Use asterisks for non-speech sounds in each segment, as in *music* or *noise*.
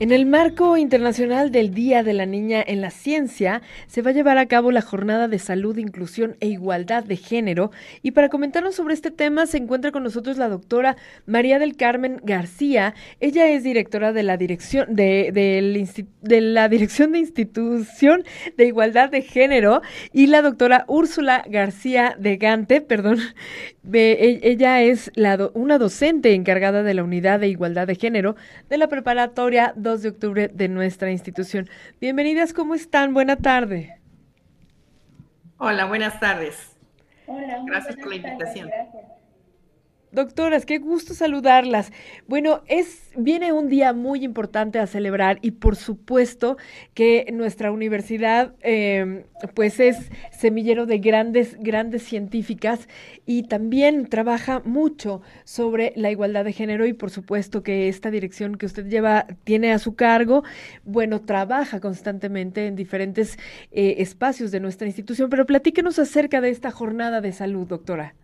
En el marco internacional del Día de la Niña en la Ciencia, se va a llevar a cabo la Jornada de Salud, Inclusión e Igualdad de Género. Y para comentarnos sobre este tema se encuentra con nosotros la doctora María del Carmen García. Ella es directora de la Dirección de, la Dirección de Institución de Igualdad de Género y la doctora Úrsula García de Gante, perdón, e, ella es la una docente encargada de la Unidad de Igualdad de Género de la Preparatoria 2 de octubre de nuestra institución. Bienvenidas, ¿cómo están? Buena tarde. Hola, buenas tardes. Hola, gracias por la invitación. Doctoras, qué gusto saludarlas. Bueno, es viene un día muy importante a celebrar y por supuesto que nuestra universidad em, pues es semillero de grandes grandes científicas y también trabaja mucho sobre la igualdad de género y por supuesto que esta dirección que usted lleva tiene a su cargo, bueno, trabaja constantemente en diferentes eh, espacios de nuestra institución. Pero platíquenos acerca de esta jornada de salud, doctora.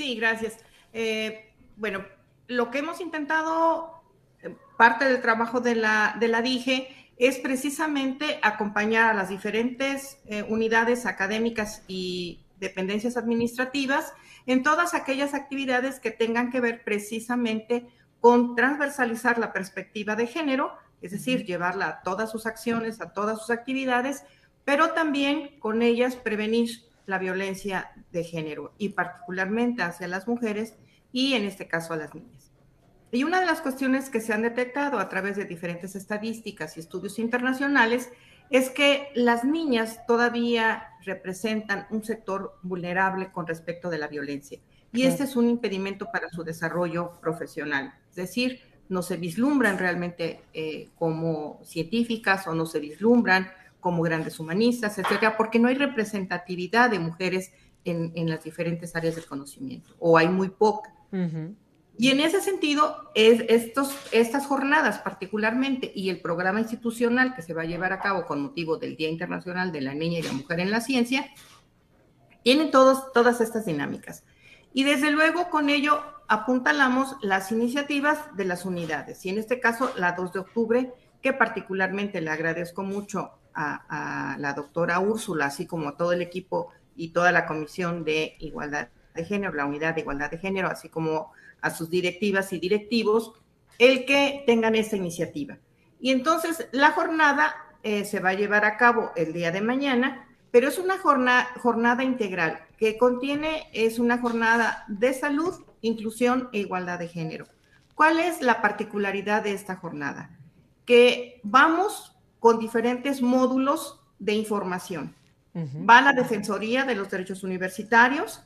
Sí, gracias. Eh, bueno, lo que hemos intentado, eh, parte del trabajo de la, de la DIGE, es precisamente acompañar a las diferentes eh, unidades académicas y dependencias administrativas en todas aquellas actividades que tengan que ver precisamente con transversalizar la perspectiva de género, es decir, llevarla a todas sus acciones, a todas sus actividades, pero también con ellas prevenir la violencia de género y particularmente hacia las mujeres y en este caso a las niñas. Y una de las cuestiones que se han detectado a través de diferentes estadísticas y estudios internacionales es que las niñas todavía representan un sector vulnerable con respecto de la violencia. Y este es un impedimento para su desarrollo profesional. Es decir, no se vislumbran realmente eh, como científicas o no se vislumbran como grandes humanistas, etcétera, porque no hay representatividad de mujeres en, las diferentes áreas del conocimiento, o hay muy poca. Y en ese sentido, es, estos, estas jornadas particularmente y el programa institucional que se va a llevar a cabo con motivo del Día Internacional de la Niña y la Mujer en la Ciencia, tienen todos, todas estas dinámicas. Y desde luego con ello apuntalamos las iniciativas de las unidades. Y en este caso, la 2 de octubre, que particularmente le agradezco mucho a, la doctora Úrsula, así como a todo el equipo y toda la Comisión de Igualdad de Género, la Unidad de Igualdad de Género, así como a sus directivas y directivos, el que tengan esta iniciativa. Y entonces la jornada eh, se va a llevar a cabo el día de mañana, pero es una jornada, jornada integral que contiene, es una jornada de salud, inclusión e igualdad de género. ¿Cuál es la particularidad de esta jornada? Que vamos con diferentes módulos de información. Va la Defensoría de los Derechos Universitarios,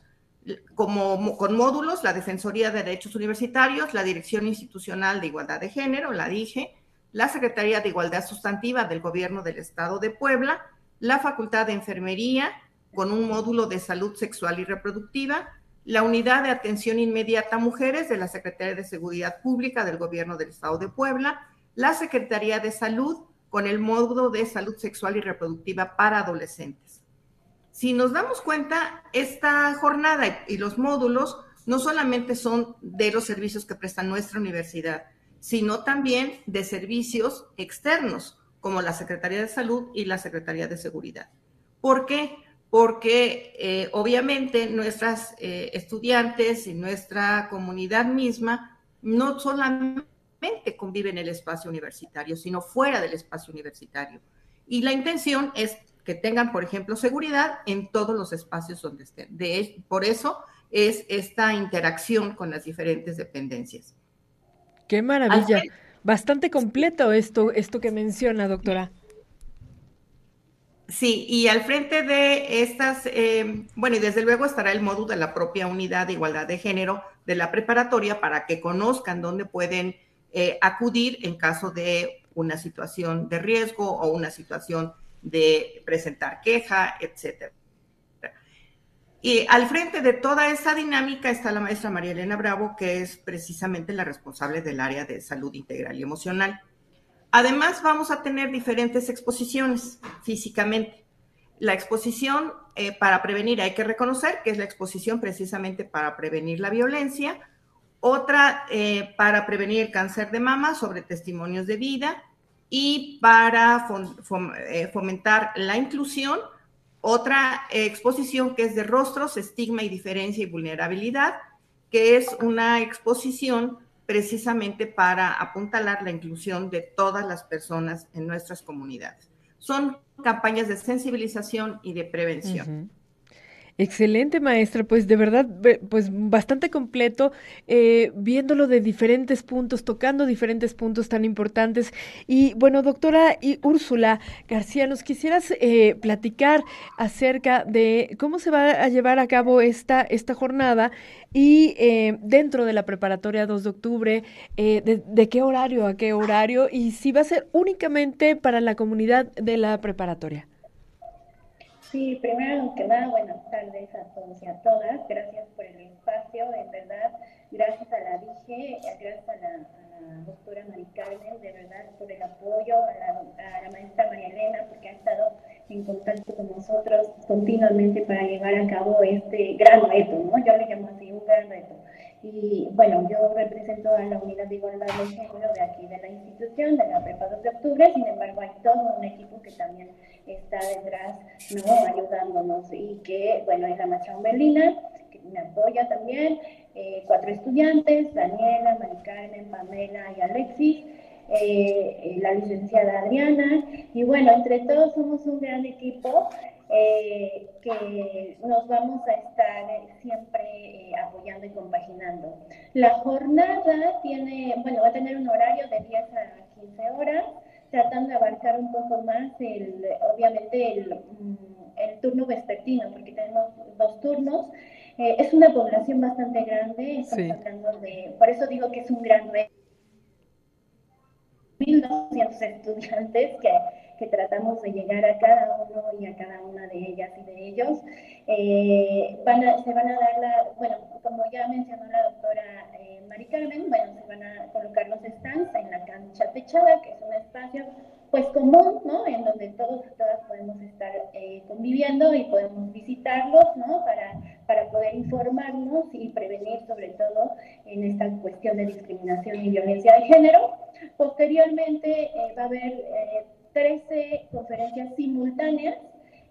como, con módulos, la Defensoría de Derechos Universitarios, la Dirección Institucional de Igualdad de Género, la DIGE, la Secretaría de Igualdad Sustantiva del Gobierno del Estado de Puebla, la Facultad de Enfermería, con un módulo de salud sexual y reproductiva, la Unidad de Atención Inmediata a Mujeres de la Secretaría de Seguridad Pública del Gobierno del Estado de Puebla, la Secretaría de Salud, con el módulo de salud sexual y reproductiva para adolescentes. Si nos damos cuenta, esta jornada y los módulos no solamente son de los servicios que presta nuestra universidad, sino también de servicios externos, como la Secretaría de Salud y la Secretaría de Seguridad. ¿Por qué? Porque eh, obviamente nuestras eh, estudiantes y nuestra comunidad misma no solamente convive en el espacio universitario, sino fuera del espacio universitario. Y la intención es que tengan, por ejemplo, seguridad en todos los espacios donde estén. De, por eso es esta interacción con las diferentes dependencias. Qué maravilla. Bastante completo esto, esto que menciona, doctora. Sí, y al frente de estas, eh, bueno, y desde luego estará el módulo de la propia unidad de igualdad de género de la preparatoria para que conozcan dónde pueden eh, acudir en caso de una situación de riesgo o una situación de presentar queja, etcétera. Y al frente de toda esa dinámica está la maestra María Elena Bravo, que es precisamente la responsable del área de salud integral y emocional. Además, vamos a tener diferentes exposiciones físicamente. la exposición eh, para prevenir, hay que reconocer que es la exposición precisamente para prevenir la violencia, otra eh, para prevenir el cáncer de mama sobre testimonios de vida y para eh, fomentar la inclusión, otra exposición que es de rostros, estigma y diferencia y vulnerabilidad, que es una exposición precisamente para apuntalar la inclusión de todas las personas en nuestras comunidades. Son campañas de sensibilización y de prevención. Excelente, maestra. Pues de verdad, pues bastante completo, eh, viéndolo de diferentes puntos, tocando diferentes puntos tan importantes. Y bueno, doctora y Úrsula García, ¿nos quisieras eh, platicar acerca de cómo se va a llevar a cabo esta, esta jornada y eh, dentro de la preparatoria 2 de octubre, de, de qué horario a qué horario y si va a ser únicamente para la comunidad de la preparatoria? Sí, primero que nada, buenas tardes a todos y a todas. Gracias por el espacio, en verdad. Gracias a la DIGE, gracias a la, doctora Mari Carmen, de verdad, por el apoyo, a la, a la, maestra María Elena, porque ha estado en contacto con nosotros continuamente para llevar a cabo este gran reto, ¿no? Yo le llamo así un gran reto. Y bueno, yo represento a la unidad de igualdad de género de aquí de la institución, de la Prepa 2 de octubre, sin embargo hay todo un equipo que también está detrás, ¿no? Ayudándonos. Y que, bueno, es la maestra Melina, que me apoya también, eh, cuatro estudiantes, Daniela, Mari Carmen, Pamela y Alexis, eh, eh, la licenciada Adriana, y bueno, entre todos somos un gran equipo que nos vamos a estar La jornada tiene, bueno, va a tener un horario de 10 a 15 horas, tratando de abarcar un poco más, el, obviamente, el, mm, el turno vespertino, porque tenemos dos turnos. Eh, es una población bastante grande, estamos hablando de, por eso digo que es un gran reto. 1.200 estudiantes que, que, tratamos de llegar a cada uno y a cada una de ellas y de ellos. Eh, van se van a dar la, bueno, como ya mencionó la doctora eh, Mari Carmen, bueno, se van a colocar los stands en la cancha techada, que es un espacio pues común, ¿no? En donde todos y todas podemos estar eh, conviviendo y podemos visitarlos, ¿no? Para, para poder informarnos y prevenir sobre todo en esta cuestión de discriminación y violencia de género. Posteriormente va a haber 13 conferencias simultáneas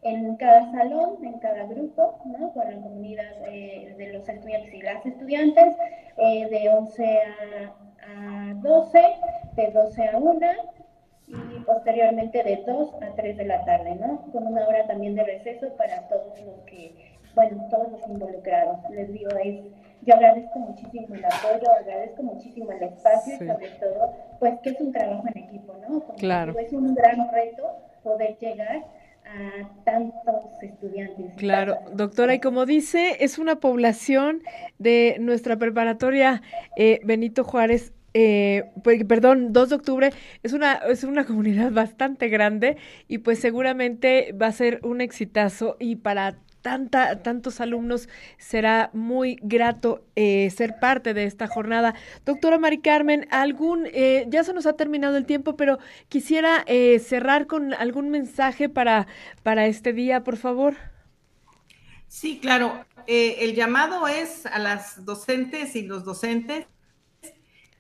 en cada salón, en cada grupo, ¿no? con la comunidad eh, de los estudiantes y las estudiantes, eh, de 11 a, 12, de 12 a 1 y posteriormente de 2 a 3 de la tarde, ¿no? con una hora también de receso para todos los que, bueno, todos los involucrados. Les digo, es, yo agradezco muchísimo el apoyo, agradezco muchísimo el espacio y sobre todo, pues que es un trabajo en equipo, ¿no? claro. es un gran reto poder llegar a tantos estudiantes. Claro, doctora, y como dice, es una población de nuestra preparatoria eh, Benito Juárez. Eh, pues, perdón, 2 de octubre es una, es una *laughs* comunidad bastante grande y pues seguramente va a ser un exitazo y para tanta, tantos alumnos, será muy grato eh, ser parte de esta jornada. Doctora Mari Carmen, algún, eh, ya se nos ha terminado el tiempo, pero quisiera eh, cerrar con algún mensaje para, para este día, por favor. Sí, claro. el llamado es a las docentes y los docentes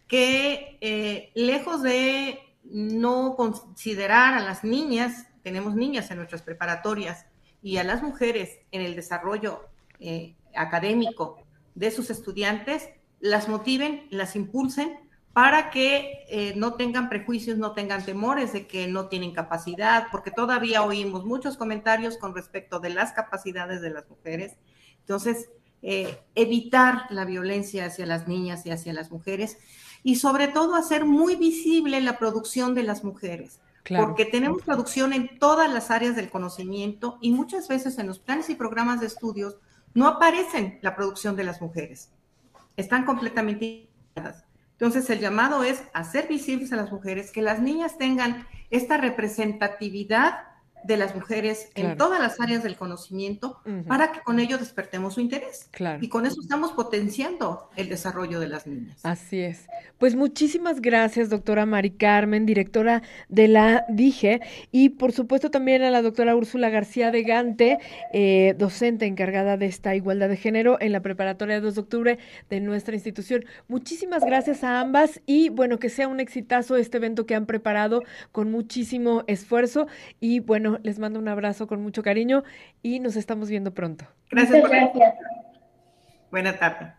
que lejos de no considerar a las niñas, tenemos niñas en nuestras preparatorias, y a las mujeres en el desarrollo eh, académico de sus estudiantes, las motiven, las impulsen para que eh, no tengan prejuicios, no tengan temores de que no tienen capacidad, porque todavía oímos muchos comentarios con respecto de las capacidades de las mujeres. Entonces, eh, evitar la violencia hacia las niñas y hacia las mujeres y sobre todo hacer muy visible la producción de las mujeres. Porque tenemos producción en todas las áreas del conocimiento y muchas veces en los planes y programas de estudios no aparecen la producción de las mujeres. Están completamente Entonces, el llamado es hacer visibles a las mujeres, que las niñas tengan esta representatividad de las mujeres en todas las áreas del conocimiento para que con ello despertemos su interés. Y con eso estamos potenciando el desarrollo de las niñas. Así es. Pues muchísimas gracias, doctora Mari Carmen, directora de la DIGE, y por supuesto también a la doctora Úrsula García de Gante, eh, docente encargada de esta igualdad de género en la preparatoria de 2 de octubre de nuestra institución. Muchísimas gracias a ambas y bueno, que sea un exitazo este evento que han preparado con muchísimo esfuerzo y bueno, *laughs* les mando un abrazo con mucho cariño y nos estamos viendo pronto. Gracias. Por... Gracias. Buena tarde.